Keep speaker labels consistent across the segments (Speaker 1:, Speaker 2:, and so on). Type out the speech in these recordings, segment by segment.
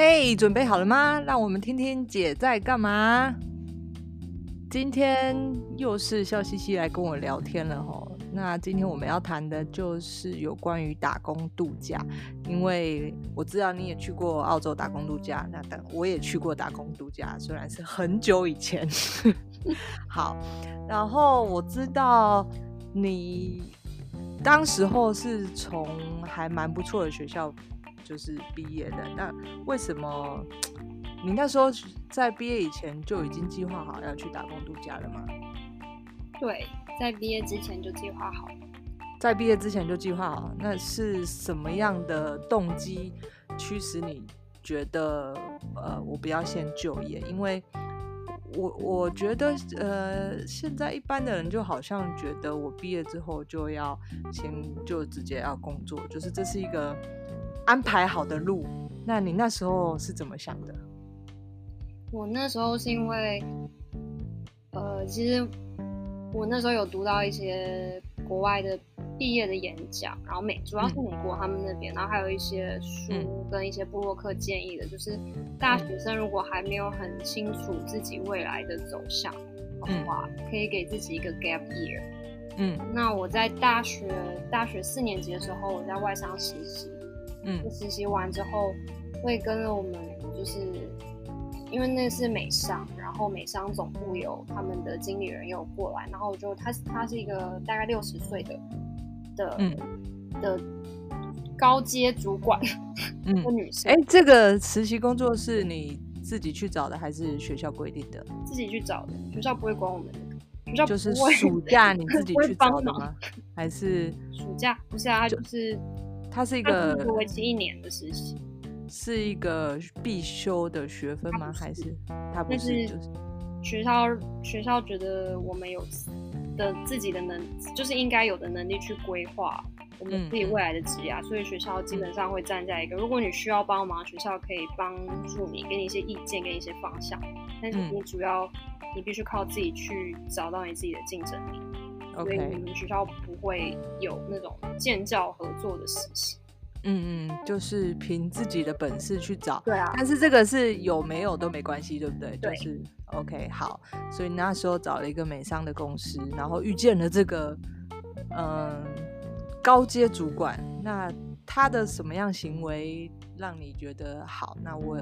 Speaker 1: 嘿准备好了吗？让我们听听姐在干嘛。今天又是笑嘻嘻来跟我聊天了吼。那今天我们要谈的就是有关于打工度假，因为我知道你也去过澳洲打工度假，那等我也去过打工度假，虽然是很久以前。好，然后我知道你当时候是从还蛮不错的学校。就是毕业的，那为什么你那时候在毕业以前就已经计划好要去打工度假了吗？
Speaker 2: 对，在毕业之前就计划好。
Speaker 1: 在毕业之前就计划好，那是什么样的动机驱使你觉得呃，我不要先就业？因为我我觉得呃，现在一般的人就好像觉得我毕业之后就要先就直接要工作，就是这是一个。安排好的路，那你那时候是怎么想的？
Speaker 2: 我那时候是因为，呃，其实我那时候有读到一些国外的毕业的演讲，然后美主要是美国他们那边，嗯、然后还有一些书跟一些布洛克建议的，嗯、就是大学生如果还没有很清楚自己未来的走向的话，嗯、可以给自己一个 gap year。嗯，那我在大学大学四年级的时候，我在外商实习。嗯，实习完之后会跟着我们，就是因为那是美商，然后美商总部有他们的经理人有过来，然后就他他是一个大概六十岁的的、嗯、的高阶主管，嗯，女生。哎、
Speaker 1: 欸，这个实习工作是你自己去找的还是学校规定的？
Speaker 2: 自己去找的，学校不会管我们的，学校
Speaker 1: 就是暑假你自己去找的吗？还是
Speaker 2: 暑假？不是啊，就是。
Speaker 1: 它是一个
Speaker 2: 为期一年的实习，
Speaker 1: 是一个必修的学分吗？还是它不是？就是
Speaker 2: 学校学校觉得我们有的自己的能，就是应该有的能力去规划我们自己未来的职业，所以学校基本上会站在一个，如果你需要帮忙，学校可以帮助你，给你一些意见，给你一些方向，但是你主要你必须靠自己去找到你自己的竞争力。所以你们学校不会有那种建教合作的实习，
Speaker 1: 嗯嗯，就是凭自己的本事去找。
Speaker 2: 对啊，
Speaker 1: 但是这个是有没有都没关系，对不对？
Speaker 2: 对。
Speaker 1: 就是 OK，好。所以那时候找了一个美商的公司，然后遇见了这个嗯高阶主管。那他的什么样行为让你觉得好？那我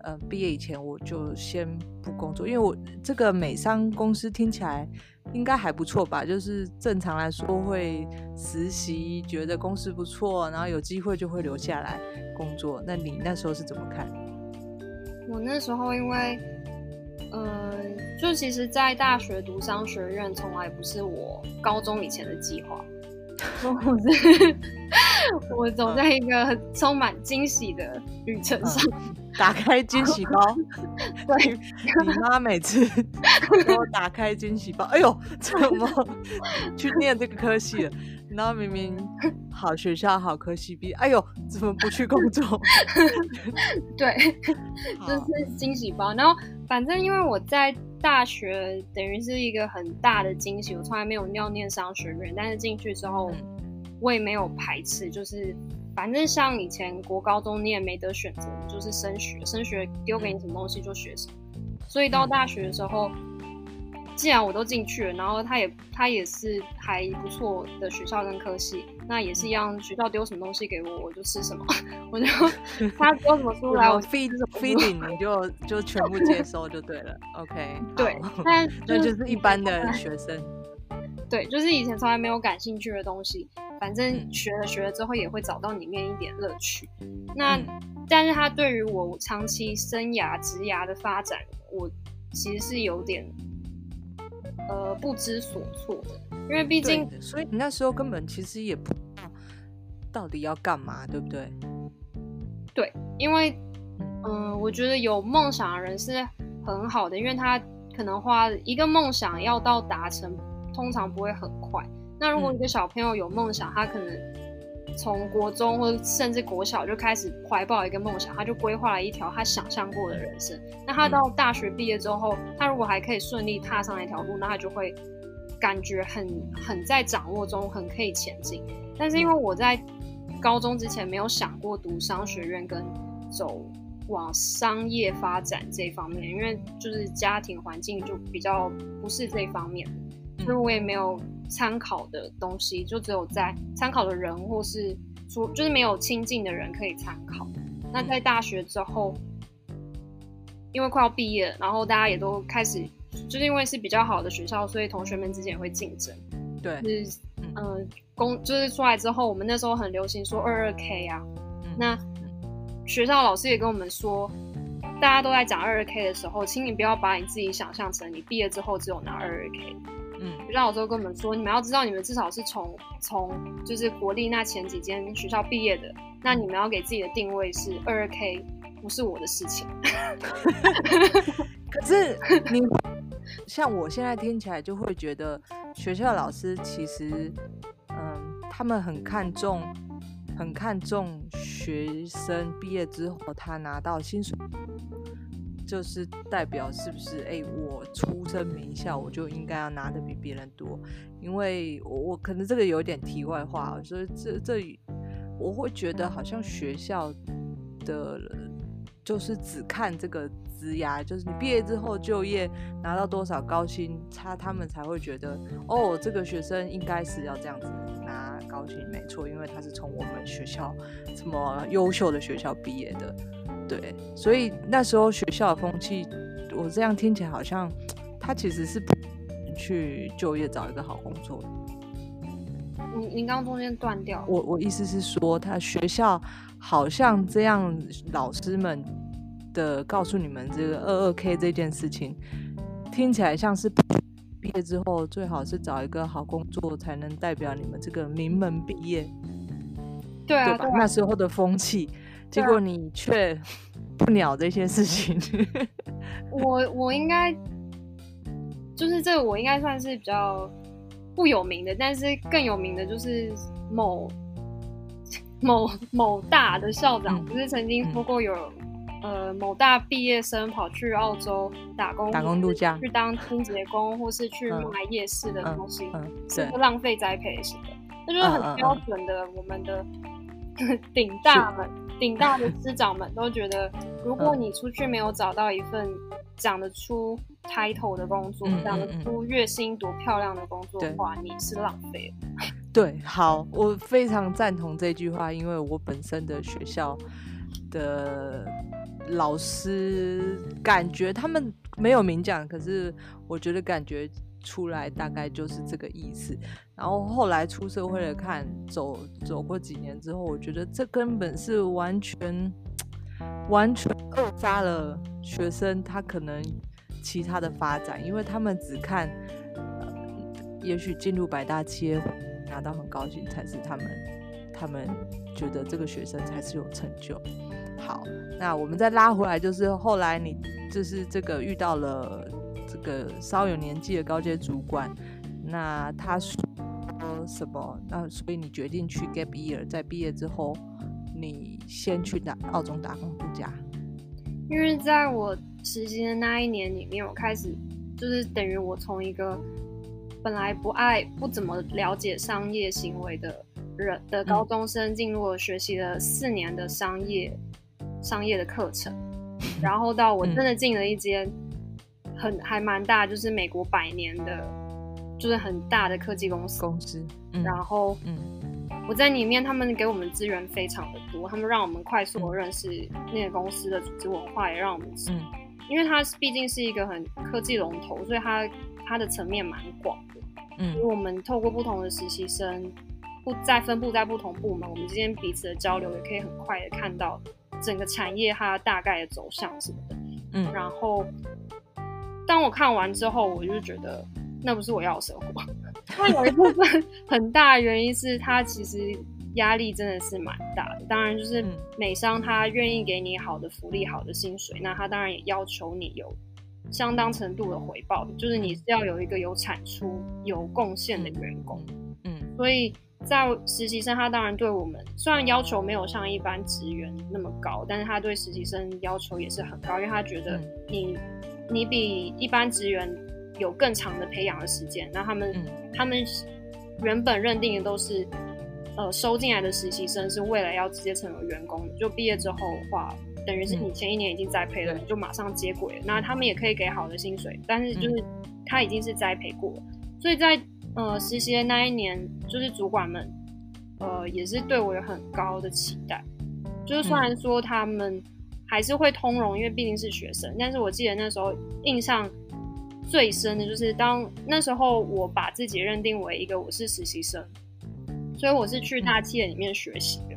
Speaker 1: 呃毕业以前我就先不工作，因为我这个美商公司听起来。应该还不错吧，就是正常来说会实习，觉得公司不错，然后有机会就会留下来工作。那你那时候是怎么看？
Speaker 2: 我那时候因为，呃，就其实，在大学读商学院从来不是我高中以前的计划，我 是 我走在一个充满惊喜的旅程上。嗯 打开惊喜包，
Speaker 1: 对，你妈每次给我打开惊喜包，哎呦，怎么去念这个科系了？然后明明好学校、好科系毕业，哎呦，怎么不去工作？
Speaker 2: 对，这是惊喜包。然后反正因为我在大学等于是一个很大的惊喜，我从来没有要念商学院，但是进去之后我也没有排斥，就是。反正像以前国高中你也没得选择，就是升学，升学丢给你什么东西就学什么。所以到大学的时候，既然我都进去了，然后他也他也是还不错的学校跟科系，那也是一样，学校丢什么东西给我，我就吃什么，我就 他丢什么书来，我
Speaker 1: feed feeding 你就就全部接收就对了。OK，
Speaker 2: 对，但
Speaker 1: 那就是一般的学生。
Speaker 2: 对，就是以前从来没有感兴趣的东西，反正学了学了之后也会找到里面一点乐趣。那，嗯、但是他对于我长期生涯职涯的发展，我其实是有点呃不知所措的，因为毕竟，
Speaker 1: 所以你那时候根本其实也不知道到底要干嘛，对不对？
Speaker 2: 对，因为嗯、呃，我觉得有梦想的人是很好的，因为他可能花一个梦想要到达成。通常不会很快。那如果你的小朋友有梦想，嗯、他可能从国中或者甚至国小就开始怀抱一个梦想，他就规划了一条他想象过的人生。那他到大学毕业之后，嗯、他如果还可以顺利踏上一条路，那他就会感觉很很在掌握中，很可以前进。但是因为我在高中之前没有想过读商学院跟走往商业发展这一方面，因为就是家庭环境就比较不是这方面，所以我也没有参考的东西，就只有在参考的人或是说就是没有亲近的人可以参考。那在大学之后，因为快要毕业，然后大家也都开始，就是因为是比较好的学校，所以同学们之间也会竞争。
Speaker 1: 对，
Speaker 2: 就是嗯，工、呃、就是出来之后，我们那时候很流行说二二 K 啊，嗯、那。学校老师也跟我们说，大家都在讲二二 K 的时候，请你不要把你自己想象成你毕业之后只有拿二二 K。嗯，学校老师跟我们说，你们要知道，你们至少是从从就是国立那前几间学校毕业的，那你们要给自己的定位是二二 K，不是我的事情。
Speaker 1: 可是你像我现在听起来就会觉得，学校老师其实，嗯，他们很看重。很看重学生毕业之后，他拿到薪水，就是代表是不是？哎，我出身名校，我就应该要拿的比别人多。因为我我可能这个有点题外话，所以这这我会觉得好像学校的，就是只看这个职涯，就是你毕业之后就业拿到多少高薪，他他们才会觉得哦，这个学生应该是要这样子拿。高兴没错，因为他是从我们学校这么优秀的学校毕业的，对，所以那时候学校的风气，我这样听起来好像他其实是不去就业找一个好工作的。
Speaker 2: 你你刚刚中间断掉，
Speaker 1: 我我意思是说，他学校好像这样，老师们的告诉你们这个二二 K 这件事情，听起来像是。毕业之后最好是找一个好工作，才能代表你们这个名门毕业，
Speaker 2: 对啊，
Speaker 1: 对吧？
Speaker 2: 对啊，
Speaker 1: 那时候的风气，结果你却 不鸟这些事情。
Speaker 2: 我我应该就是这个，我应该算是比较不有名的，但是更有名的就是某某某大的校长，不、嗯、是曾经说过有。呃，某大毕业生跑去澳洲打工，
Speaker 1: 打工度假，
Speaker 2: 去当清洁工，或是去卖夜市的东西，
Speaker 1: 嗯，
Speaker 2: 是个浪费栽培型的，那就是很标准的。我们的 顶大们，顶大的师长们都觉得，如果你出去没有找到一份讲得出 title 的工作，讲得出月薪多漂亮的工作的话，你是浪费。
Speaker 1: 对，好，我非常赞同这句话，因为我本身的学校的。老师感觉他们没有明讲，可是我觉得感觉出来大概就是这个意思。然后后来出社会了看，走走过几年之后，我觉得这根本是完全完全扼杀了学生他可能其他的发展，因为他们只看，呃，也许进入百大企业拿到很高薪才是他们他们觉得这个学生才是有成就。好，那我们再拉回来，就是后来你就是这个遇到了这个稍有年纪的高阶主管，那他说什么？那所以你决定去 gap year，在毕业之后，你先去打澳洲打工度假。
Speaker 2: 因为在我实习的那一年里面，我开始就是等于我从一个本来不爱、不怎么了解商业行为的人的高中生，进入了学习了四年的商业。商业的课程，然后到我真的进了一间很还蛮大，就是美国百年的，就是很大的科技公司。
Speaker 1: 公司，嗯、
Speaker 2: 然后，嗯，我在里面，他们给我们资源非常的多，他们让我们快速的认识那个公司的组织文化，也让我们，嗯，因为它毕竟是一个很科技龙头，所以它它的层面蛮广的，嗯，所以我们透过不同的实习生，不再分布在不同部门，我们之间彼此的交流，也可以很快的看到。整个产业它大概的走向什么的，嗯，然后当我看完之后，我就觉得那不是我要的生活。那有一部分 很大的原因是他其实压力真的是蛮大的。当然，就是美商他愿意给你好的福利、好的薪水，那他当然也要求你有相当程度的回报，就是你是要有一个有产出、有贡献的员工。嗯，所以。在实习生，他当然对我们虽然要求没有像一般职员那么高，但是他对实习生要求也是很高，因为他觉得你你比一般职员有更长的培养的时间。那他们、嗯、他们原本认定的都是，呃，收进来的实习生是为了要直接成为员工，就毕业之后的话，等于是你前一年已经栽培了，嗯、你就马上接轨。那他们也可以给好的薪水，但是就是他已经是栽培过了，所以在呃实习的那一年，就是主管们呃也是对我有很高的期待。就是虽然说他们还是会通融，因为毕竟是学生，但是我记得那时候印象最深的就是当那时候我把自己认定为一个我是实习生，所以我是去大企业里面学习的。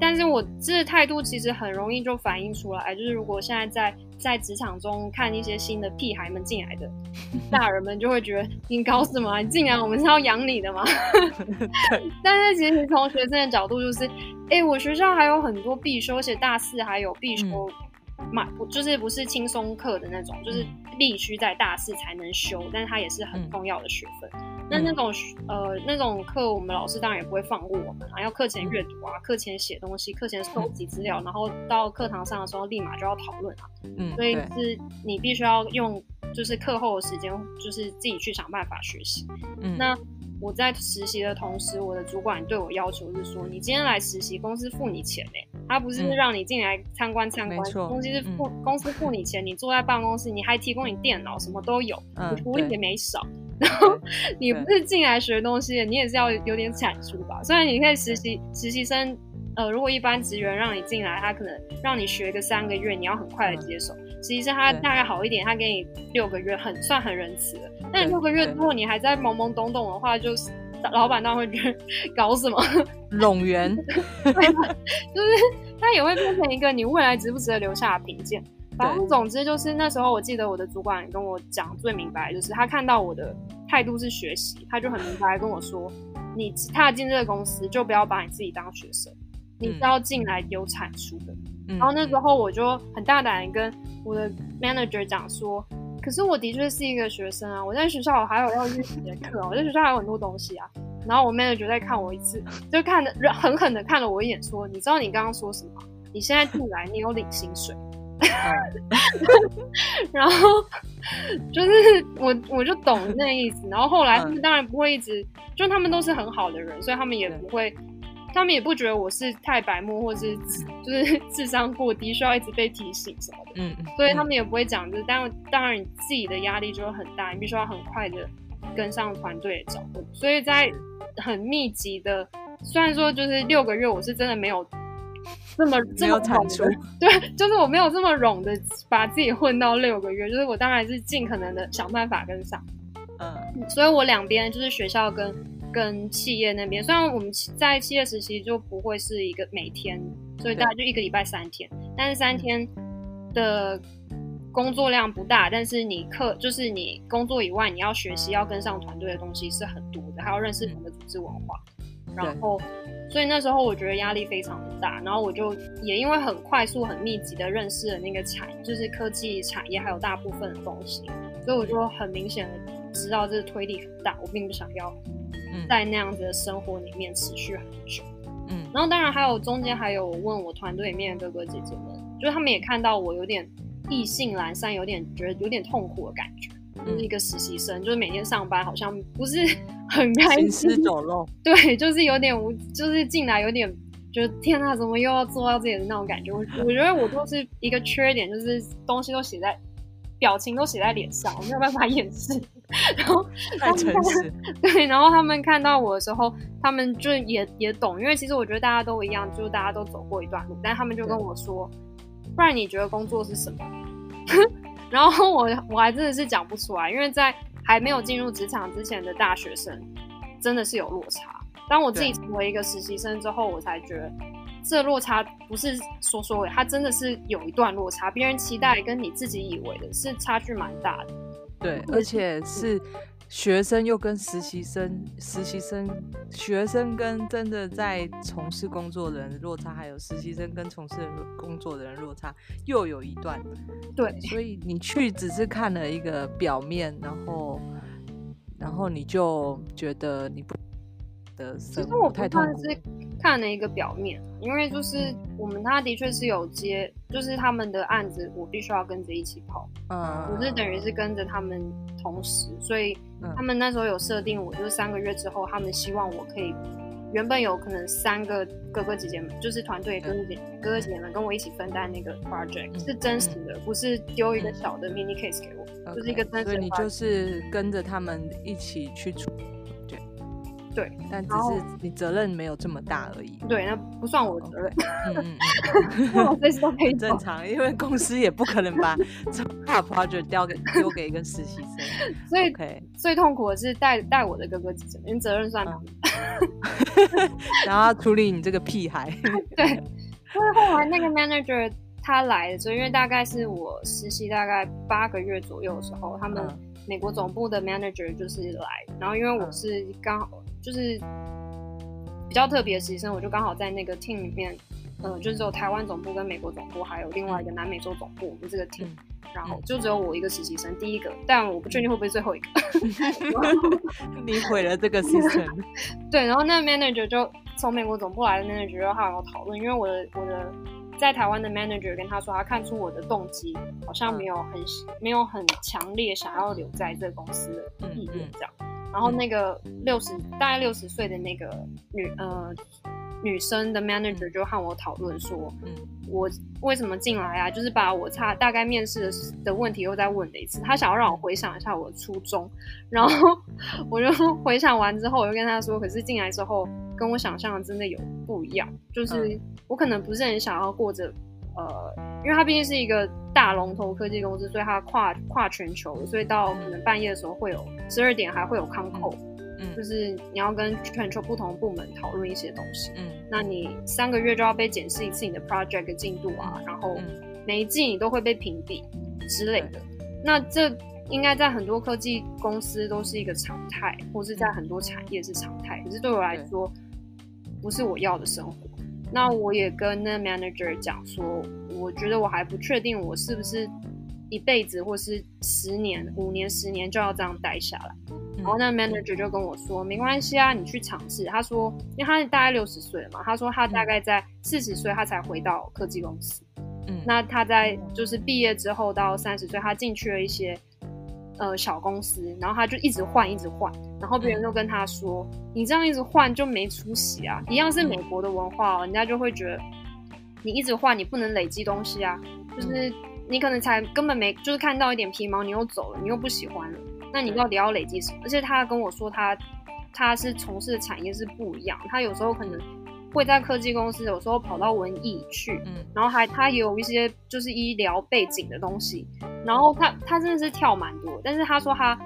Speaker 2: 嗯，但是我这态度其实很容易就反映出来，就是如果现在在在职场中看一些新的屁孩们进来的 大人们，就会觉得你搞什么？你进来我们是要养你的吗？但是其实从学生的角度，就是，哎、欸，我学校还有很多必修，而且大四还有必修。嗯嘛，不就是不是轻松课的那种，就是必须在大四才能修，但是它也是很重要的学分。嗯、那那种呃那种课，我们老师当然也不会放过我们啊，要课前阅读啊，课前写东西，课前收集资料，然后到课堂上的时候立马就要讨论啊。嗯，所以是你必须要用就是课后的时间，就是自己去想办法学习。嗯，那。我在实习的同时，我的主管对我要求是说，你今天来实习，公司付你钱呢，他不是让你进来参观参观，嗯、公司是付、嗯、公司付你钱，你坐在办公室，你还提供你电脑，什么都有，嗯、你福利也没少。然后你不是进来学东西，你也是要有点产出吧？虽然你可以实习实习生，呃，如果一般职员让你进来，他可能让你学个三个月，你要很快的接手。嗯其实他大概好一点，他给你六个月，很算很仁慈的。但六个月之后，你还在懵懵懂懂的话，就是老板当然会觉得搞什么
Speaker 1: 冗员，
Speaker 2: 就是他也会变成一个你未来值不值得留下的评鉴。反正总之就是那时候，我记得我的主管跟我讲最明白，就是他看到我的态度是学习，他就很明白跟我说：“你踏进这个公司，就不要把你自己当学生，你是要进来有产出的。”然后那时候我就很大胆的跟我的 manager 讲说，可是我的确是一个学生啊，我在学校我还有要去写课，我在学校还有很多东西啊。然后我 manager 再看我一次，就看的狠狠的看了我一眼，说：“你知道你刚刚说什么？你现在进来，你有领薪水。”然后就是我我就懂那意思。然后后来他们当然不会一直，就他们都是很好的人，所以他们也不会。他们也不觉得我是太白目，或是就是智商过低，需要一直被提醒什么的。嗯，所以他们也不会讲，就是当当然你自己的压力就会很大，你必须要很快的跟上团队的脚步。所以在很密集的，虽然说就是六个月，我是真的没有这么这么产出，对，就是我没有这么冗的把自己混到六个月，就是我当然是尽可能的想办法跟上。嗯，所以我两边就是学校跟。跟企业那边，虽然我们在企业实习就不会是一个每天，所以大概就一个礼拜三天，但是三天的工作量不大，但是你课就是你工作以外，你要学习要跟上团队的东西是很多的，还要认识人的组织文化，然后所以那时候我觉得压力非常的大，然后我就也因为很快速很密集的认识了那个产，就是科技产业还有大部分的东西，所以我就很明显的知道这个推力很大，我并不想要。在那样子的生活里面持续很久，嗯，然后当然还有中间还有问我团队里面的哥哥姐姐们，就是他们也看到我有点意兴阑珊，有点觉得有点痛苦的感觉，嗯、就是一个实习生，就是每天上班好像不是 很开心，行尸走肉，对，就是有点无，就是进来有点觉得天哪，怎么又要做到自己的那种感觉？我我觉得我就是一个缺点，就是东西都写在表情都写在脸上，我没有办法掩饰。然后 太诚实，对，然后他们看到我的时候，他们就也也懂，因为其实我觉得大家都一样，就是大家都走过一段路，但他们就跟我说，不然你觉得工作是什么？然后我我还真的是讲不出来，因为在还没有进入职场之前的大学生，真的是有落差。当我自己成为一个实习生之后，我才觉得这落差不是说说的，它真的是有一段落差，别人期待跟你自己以为的是差距蛮大的。
Speaker 1: 对，而且是学生又跟实习生，实习生、学生跟真的在从事工作的人落差，还有实习生跟从事工作的人落差，又有一段。
Speaker 2: 对，
Speaker 1: 所以你去只是看了一个表面，然后，然后你就觉得你不。
Speaker 2: 其实我不算是看了一个表面，因为就是我们他的确是有接，就是他们的案子，我必须要跟着一起跑。嗯，我是等于是跟着他们同时，所以他们那时候有设定我，就是三个月之后，他们希望我可以原本有可能三个哥哥姐姐们，就是团队哥哥姐哥哥姐姐们跟我一起分担那个 project，、嗯、是真实的，嗯、不是丢一个小的 mini case 给我，嗯、就是一个真实的。所以
Speaker 1: 你就是跟着他们一起去出。
Speaker 2: 对，
Speaker 1: 但只是你责任没有这么大而已。
Speaker 2: 对，那不算我的责任。
Speaker 1: 嗯嗯嗯，我随时都可以正常，因为公司也不可能把这么大 project 交给丢给一个实习生。
Speaker 2: 所以.最痛苦的是带带我的哥哥姐姐，因为责任算
Speaker 1: 然后要处理你这个屁孩。
Speaker 2: 对，因为后来那个 manager 他来的时候，因为大概是我实习大概八个月左右的时候，他们美国总部的 manager 就是来，然后因为我是刚好。就是比较特别的实习生，我就刚好在那个 team 里面，呃，就是只有台湾总部跟美国总部，还有另外一个南美洲总部，我们这个 team，、嗯、然后就只有我一个实习生，第一个，但我不确定会不会最后一个。
Speaker 1: 你毁了这个 system。
Speaker 2: 对，然后那个 manager 就从美国总部来的 manager 就和我讨论，因为我的我的在台湾的 manager 跟他说，他看出我的动机好像没有很、嗯、没有很强烈想要留在这个公司的意愿，这样。然后那个六十大概六十岁的那个女呃女生的 manager 就和我讨论说，嗯，我为什么进来啊？就是把我差大概面试的的问题又再问了一次，他想要让我回想一下我的初衷，然后我就回想完之后，我就跟他说，可是进来之后跟我想象的真的有不一样，就是我可能不是很想要过着。呃，因为它毕竟是一个大龙头科技公司，所以它跨跨全球，所以到可能半夜的时候会有十二点还会有 con call，嗯，就是你要跟全球不同部门讨论一些东西，嗯，那你三个月就要被检视一次你的 project 进度啊，然后每一季你都会被评比之类的，那这应该在很多科技公司都是一个常态，或是在很多产业是常态，可是对我来说，不是我要的生活。那我也跟那 manager 讲说，我觉得我还不确定我是不是一辈子或是十年、五年、十年就要这样待下来。然后那 manager 就跟我说，没关系啊，你去尝试。他说，因为他大概六十岁了嘛，他说他大概在四十岁他才回到科技公司。嗯，那他在就是毕业之后到三十岁，他进去了一些。呃，小公司，然后他就一直换，一直换，然后别人都跟他说：“你这样一直换就没出息啊！一样是美国的文化，人家就会觉得你一直换，你不能累积东西啊。就是你可能才根本没，就是看到一点皮毛，你又走了，你又不喜欢了，那你到底要累积什么？而且他跟我说他，他他是从事的产业是不一样，他有时候可能。”会在科技公司，有时候跑到文艺去，嗯，然后还他也有一些就是医疗背景的东西，然后他他真的是跳蛮多，但是他说他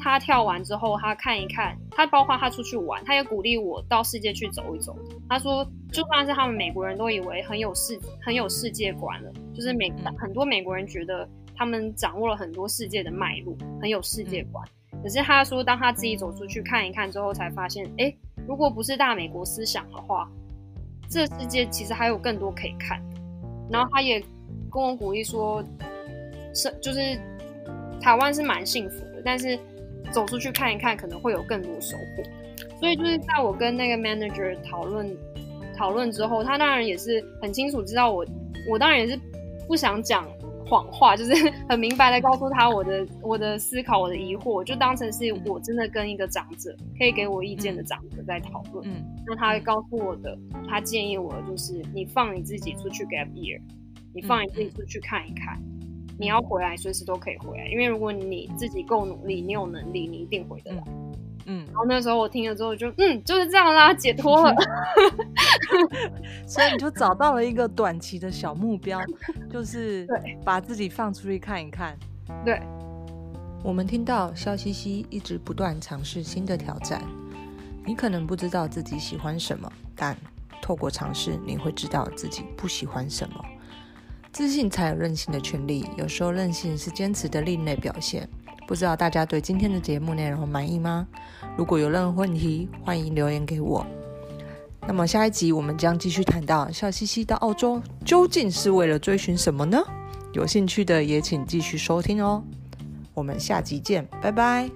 Speaker 2: 他跳完之后，他看一看，他包括他出去玩，他也鼓励我到世界去走一走。他说，就算是他们美国人都以为很有世很有世界观了，就是美很多美国人觉得他们掌握了很多世界的脉络，很有世界观。可是他说，当他自己走出去看一看之后，才发现，哎，如果不是大美国思想的话。这世界其实还有更多可以看，然后他也跟我鼓励说，是就是台湾是蛮幸福的，但是走出去看一看可能会有更多收获。所以就是在我跟那个 manager 讨论讨论之后，他当然也是很清楚知道我，我当然也是不想讲。谎话就是很明白的告诉他我的我的思考，我的疑惑，就当成是我真的跟一个长者可以给我意见的长者在讨论。嗯，那他告诉我的，他建议我就是你放你自己出去 gap year，你放你自己出去看一看，你要回来随时都可以回来，因为如果你自己够努力，你有能力，你一定回得来。嗯，然后那时候我听了之后就嗯就是这样啦，解脱了。
Speaker 1: 所以你就找到了一个短期的小目标，就是 对，把自己放出去看一看。
Speaker 2: 对，
Speaker 1: 我们听到笑嘻嘻一直不断尝试新的挑战。你可能不知道自己喜欢什么，但透过尝试，你会知道自己不喜欢什么。自信才有任性的权利，有时候任性是坚持的另类表现。不知道大家对今天的节目内容满意吗？如果有任何问题，欢迎留言给我。那么下一集我们将继续谈到笑嘻嘻到澳洲究竟是为了追寻什么呢？有兴趣的也请继续收听哦。我们下集见，拜拜。